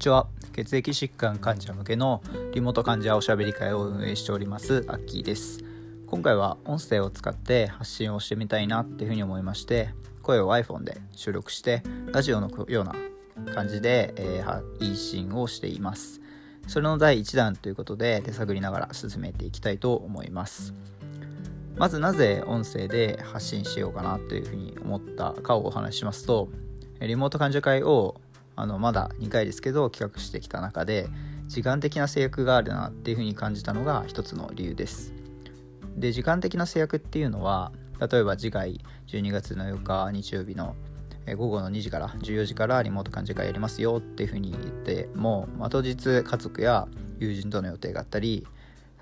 にちは。血液疾患患者向けのリモート患者おしゃべり会を運営しておりますアッキーです。今回は音声を使って発信をしてみたいなっていうふうに思いまして声を iPhone で収録してラジオのような感じで、えー、配信をしています。それの第1弾ということで手探りながら進めていきたいと思います。まずなぜ音声で発信しようかなというふうに思ったかをお話ししますとリモート患者会をあのまだ2回ですけど企画してきた中で時間的な制約があるなっていうふうに感じたのが一つの理由です。で時間的な制約っていうのは例えば次回12月の4日日曜日の午後の2時から14時からリモート患者会やりますよっていうふうに言っても、まあ、当日家族や友人との予定があったり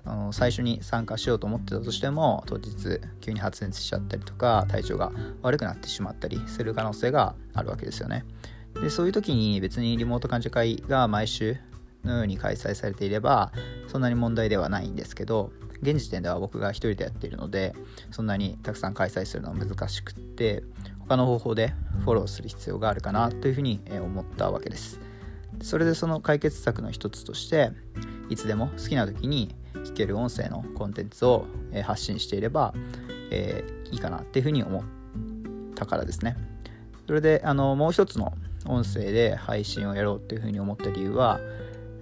あの最初に参加しようと思ってたとしても当日急に発熱しちゃったりとか体調が悪くなってしまったりする可能性があるわけですよね。でそういう時に別にリモート患者会が毎週のように開催されていればそんなに問題ではないんですけど現時点では僕が一人でやっているのでそんなにたくさん開催するのは難しくって他の方法でフォローする必要があるかなというふうに思ったわけです。それでその解決策の一つとしていつでも好きな時に聞ける音声のコンテンツを発信していれば、えー、いいかなっていうふうに思ったからですね。それであのもう一つの音声で配信をやろうっていうふうに思った理由は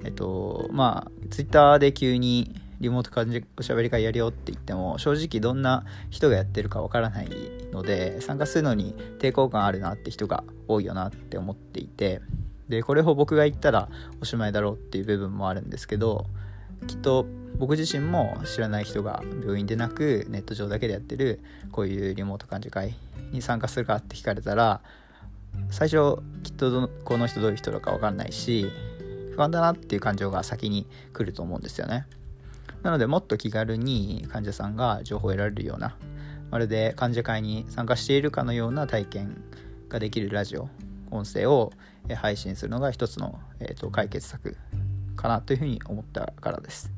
えっとまあ Twitter で急にリモート感じおしゃべり会やるよって言っても正直どんな人がやってるかわからないので参加するのに抵抗感あるなって人が多いよなって思っていてでこれを僕が言ったらおしまいだろうっていう部分もあるんですけどきっと僕自身も知らない人が病院でなくネット上だけでやってるこういうリモート感じ会に参加するかって聞かれたら最初きっとこの人どういう人だか分かんないし不安だなっていう感情が先に来ると思うんですよね。なのでもっと気軽に患者さんが情報を得られるようなまるで患者会に参加しているかのような体験ができるラジオ音声を配信するのが一つの、えーと、解決策かなというふうに思ったからです。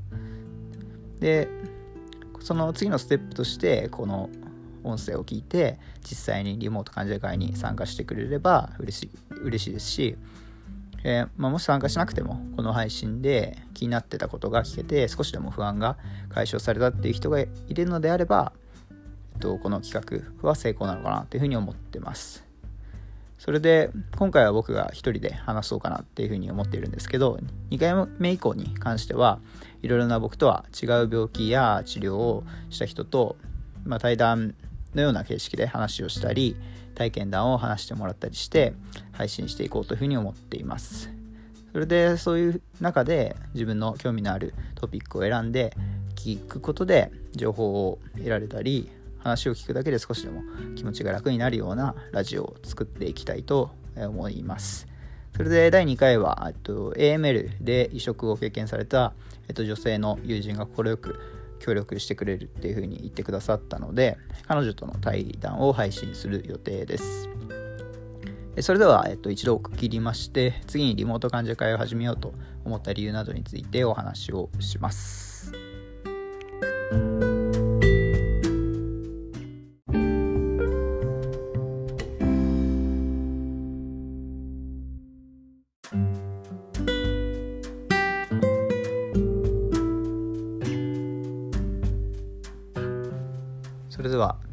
でその次のステップとしてこの音声を聞いて実際にリモート患者会に参加してくれれば嬉しい嬉しいですしえー、まあ、もし参加しなくてもこの配信で気になってたことが聞けて少しでも不安が解消されたっていう人がいるのであれば、えっと、この企画は成功なのかなというふうに思ってます。それで今回は僕が一人で話そうかなっていうふうに思っているんですけど2回目以降に関してはいろいろな僕とは違う病気や治療をした人と、まあ、対談のような形式で話をしたり体験談を話してもらったりして配信していこうというふうに思っています。それでそういう中で自分の興味のあるトピックを選んで聞くことで情報を得られたり話を聞くだけで少しでも気持ちが楽になるようなラジオを作っていきたいと思います。それで第2回は AML で移植を経験された、女性の友人が快く協力してくれるっていうふうに言ってくださったので彼女との対談を配信する予定です。それでは、えっと、一度区切りまして次にリモート患者会を始めようと思った理由などについてお話をします。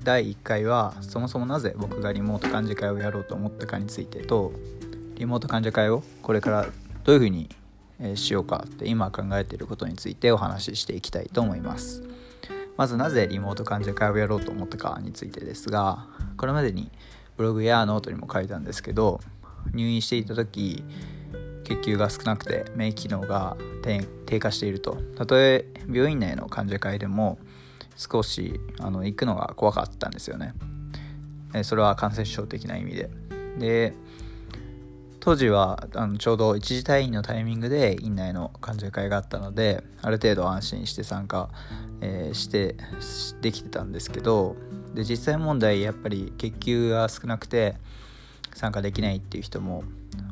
第1回はそもそもなぜ僕がリモート患者会をやろうと思ったかについてとリモート患者会をこれからどういうふうにしようかって今考えていることについてお話ししていきたいと思います。まずなぜリモート患者会をやろうと思ったかについてですがこれまでにブログやノートにも書いたんですけど入院していた時血球が少なくて免疫機能が低下していると。たとえ病院内の患者会でも少しあの行くのが怖かったんですよね。えそれは感染症的な意味で。で当時はあのちょうど一時退院のタイミングで院内の患者会があったのである程度安心して参加、えー、してできてたんですけどで実際問題やっぱり血球が少なくて参加できないっていう人も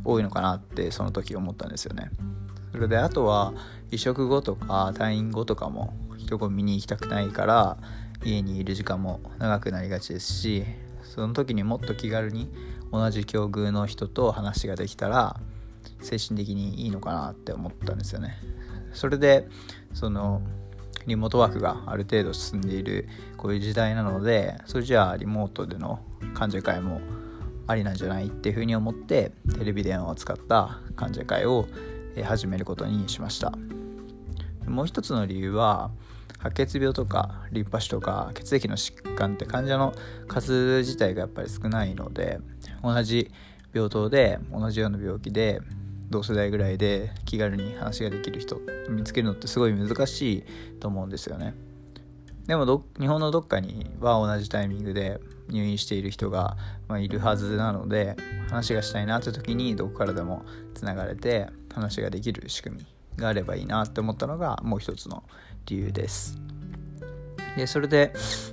多いのかなってその時思ったんですよね。それであとは移植後とか退院後とかも人混みに行きたくないから家にいる時間も長くなりがちですしその時にもっと気軽に同じ境遇の人と話ができたら精神的にいいのかなって思ったんですよね。それでそのリモートワークがある程度進んでいるこういう時代なのでそれじゃあリモートでの患者会もありなんじゃないっていうふうに思ってテレビ電話を使った患者会を始めることにしました。もう一つの理由は白血病とかリンパ腫とか血液の疾患って患者の数自体がやっぱり少ないので同じ病棟で同じような病気で同世代ぐらいで気軽に話ができる人見つけるのってすごい難しいと思うんですよね。でも日本のどっかには同じタイミングで入院している人が、まあ、いるはずなので話がしたいなって時にどこからでもつながれて話ができる仕組みがあればいいなって思ったのがもう一つの理由です。でそれで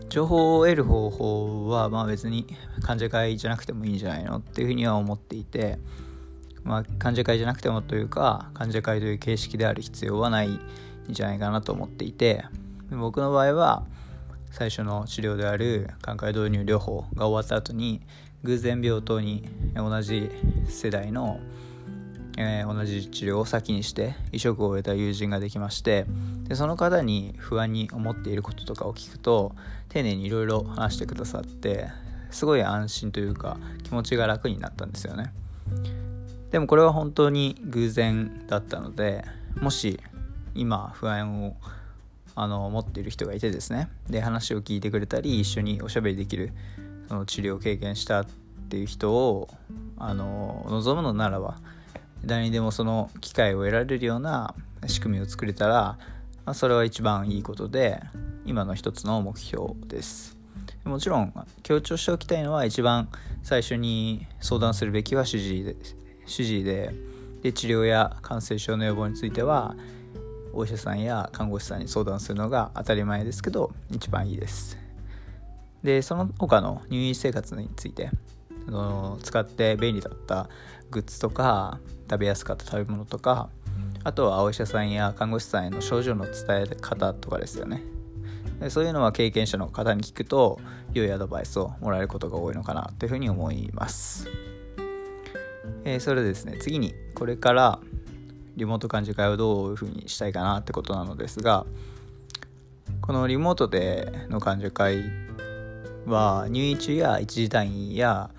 情報を得る方法はまあ別に患者会じゃなくてもいいんじゃないのっていうふうには思っていてまあ、患者会じゃなくてもというか患者会という形式である必要はないんじゃないかなと思っていて僕の場合は最初の治療である寛解導入療法が終わった後に偶然病棟に同じ世代の、えー、同じ治療を先にして移植を終えた友人ができましてでその方に不安に思っていることとかを聞くと丁寧にいろいろ話してくださってすごい安心というか気持ちが楽になったんですよね。でもこれは本当に偶然だったのでもし今不安をあの持っている人がいてですねで話を聞いてくれたり一緒におしゃべりできるその治療を経験したっていう人をあの望むのならば誰にでもその機会を得られるような仕組みを作れたら、まあ、それは一番いいことで今の一つの目標です。もちろん強調しておきたいのは一番最初に相談するべきは主治医で主治医でで治療や感染症の予防についてはお医者さんや看護師さんに相談するのが当たり前ですけど一番いいです。でその他の入院生活についてあの使って便利だったグッズとか食べやすかった食べ物とかあとはお医者さんや看護師さんへの症状の伝え方とかですよねでそういうのは経験者の方に聞くと良いアドバイスをもらえることが多いのかなというふうに思います。えー、それでですね次にこれからリモート幹事会をどういうふうにしたいかなってことなのですがこのリモートでの幹事会は入院中や一時退院や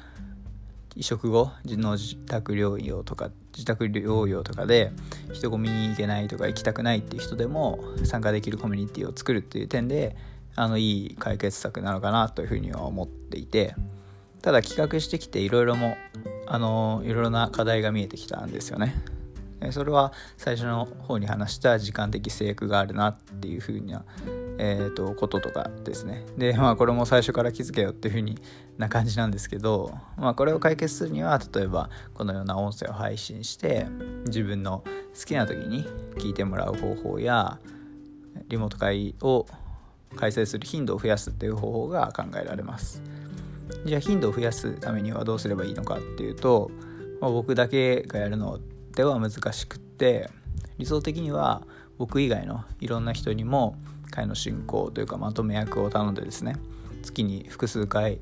移植後の自宅療養とか自宅療養とかで人混みに行けないとか行きたくないっていう人でも参加できるコミュニティを作るっていう点であのいい解決策なのかなというふうには思っていてただ企画してきていろいろもあのいろいろな課題が見えてきたんですよね。それは最初の方に話した時間的制約があるなっていうふうな、えーと、こととかですねでまあこれも最初から気づけよっていうふうにな感じなんですけど、まあ、これを解決するには例えばこのような音声を配信して自分の好きな時に聞いてもらう方法やリモート会を開催する頻度を増やすっていう方法が考えられます。じゃあ頻度を増やすためにはどうすればいいのかっていうと、まあ、僕だけがやるのでは難しくって理想的には僕以外のいろんな人にも会の進行というかまとめ役を頼んでですね月に複数回、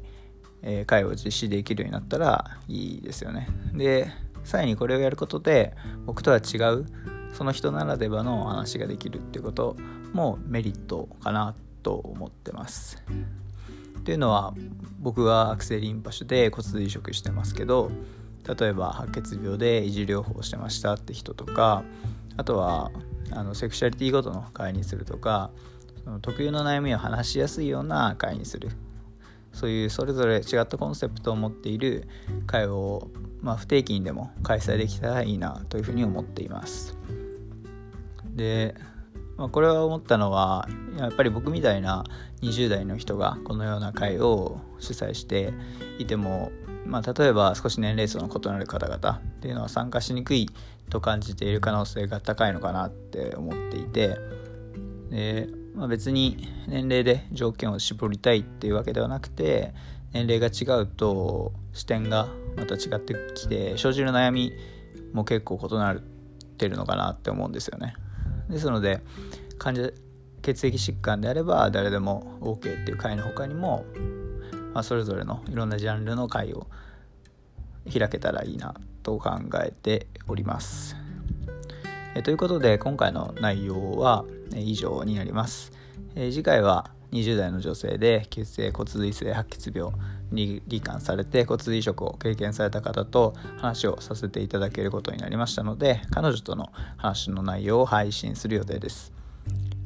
えー、会を実施できるようになったらいいですよね。でさらにこれをやることで僕とは違うその人ならではの話ができるっていうこともメリットかなと思ってます。っていうのは僕は悪性リンパ腫で骨髄移植してますけど例えば白血病で維持療法してましたって人とかあとはあのセクシャリティごとの会にするとかその特有の悩みを話しやすいような会にするそういうそれぞれ違ったコンセプトを持っている会を、まあ、不定期にでも開催できたらいいなというふうに思っています。でまあ、これは思ったのはやっぱり僕みたいな20代の人がこのような会を主催していても、まあ、例えば少し年齢層の異なる方々っていうのは参加しにくいと感じている可能性が高いのかなって思っていてで、まあ、別に年齢で条件を絞りたいっていうわけではなくて年齢が違うと視点がまた違ってきて生じる悩みも結構異なってるのかなって思うんですよね。ですので患者血液疾患であれば誰でも OK っていう会の他にも、まあ、それぞれのいろんなジャンルの会を開けたらいいなと考えております。えということで今回の内容は以上になります。え次回は20代の女性で急性骨髄性白血病に罹患されて骨髄移植を経験された方と話をさせていただけることになりましたので彼女との話の内容を配信する予定です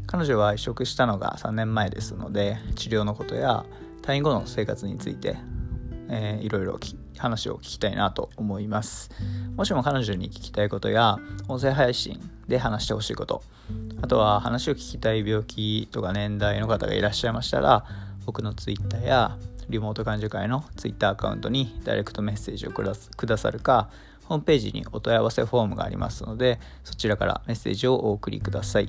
彼女は移植したのが3年前ですので治療のことや退院後の生活について、えー、いろいろ話を聞きたいなと思います。もしも彼女に聞きたいことや音声配信で話してほしいことあとは話を聞きたい病気とか年代の方がいらっしゃいましたら僕の Twitter やリモート患者会の Twitter アカウントにダイレクトメッセージをくださるかホームページにお問い合わせフォームがありますのでそちらからメッセージをお送りください。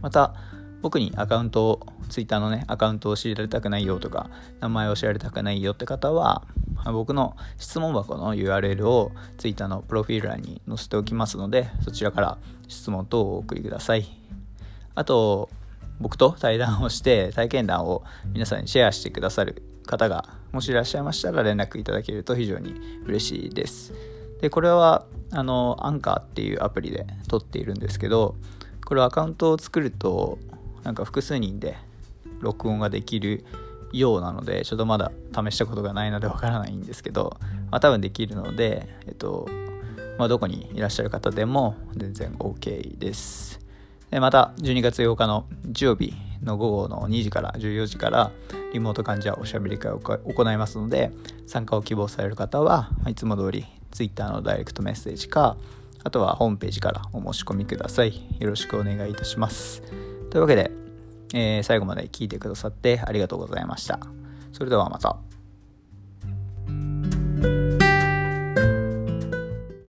また僕にアカウントを Twitter のねアカウントを知られたくないよとか名前を知られたくないよって方は僕の質問箱の URL を Twitter のプロフィール欄に載せておきますのでそちらから質問等をお送りください。あと僕と対談をして体験談を皆さんにシェアしてくださる方がもしいらっしゃいましたら連絡いただけると非常に嬉しいです。でこれはあのアンカーっていうアプリで撮っているんですけどこれアカウントを作るとなんか複数人で録音ができるようなのでちょっとまだ試したことがないのでわからないんですけど、まあ、多分できるので、えっとまあ、どこにいらっしゃる方でも全然 OK です。でまた12月8日の日曜日の午後の2時から14時からリモート患者おしゃべり会を行いますので参加を希望される方はいつも通り Twitter のダイレクトメッセージかあとはホームページからお申し込みくださいよろしくお願いいたしますというわけで、えー、最後まで聞いてくださってありがとうございましたそれではまた。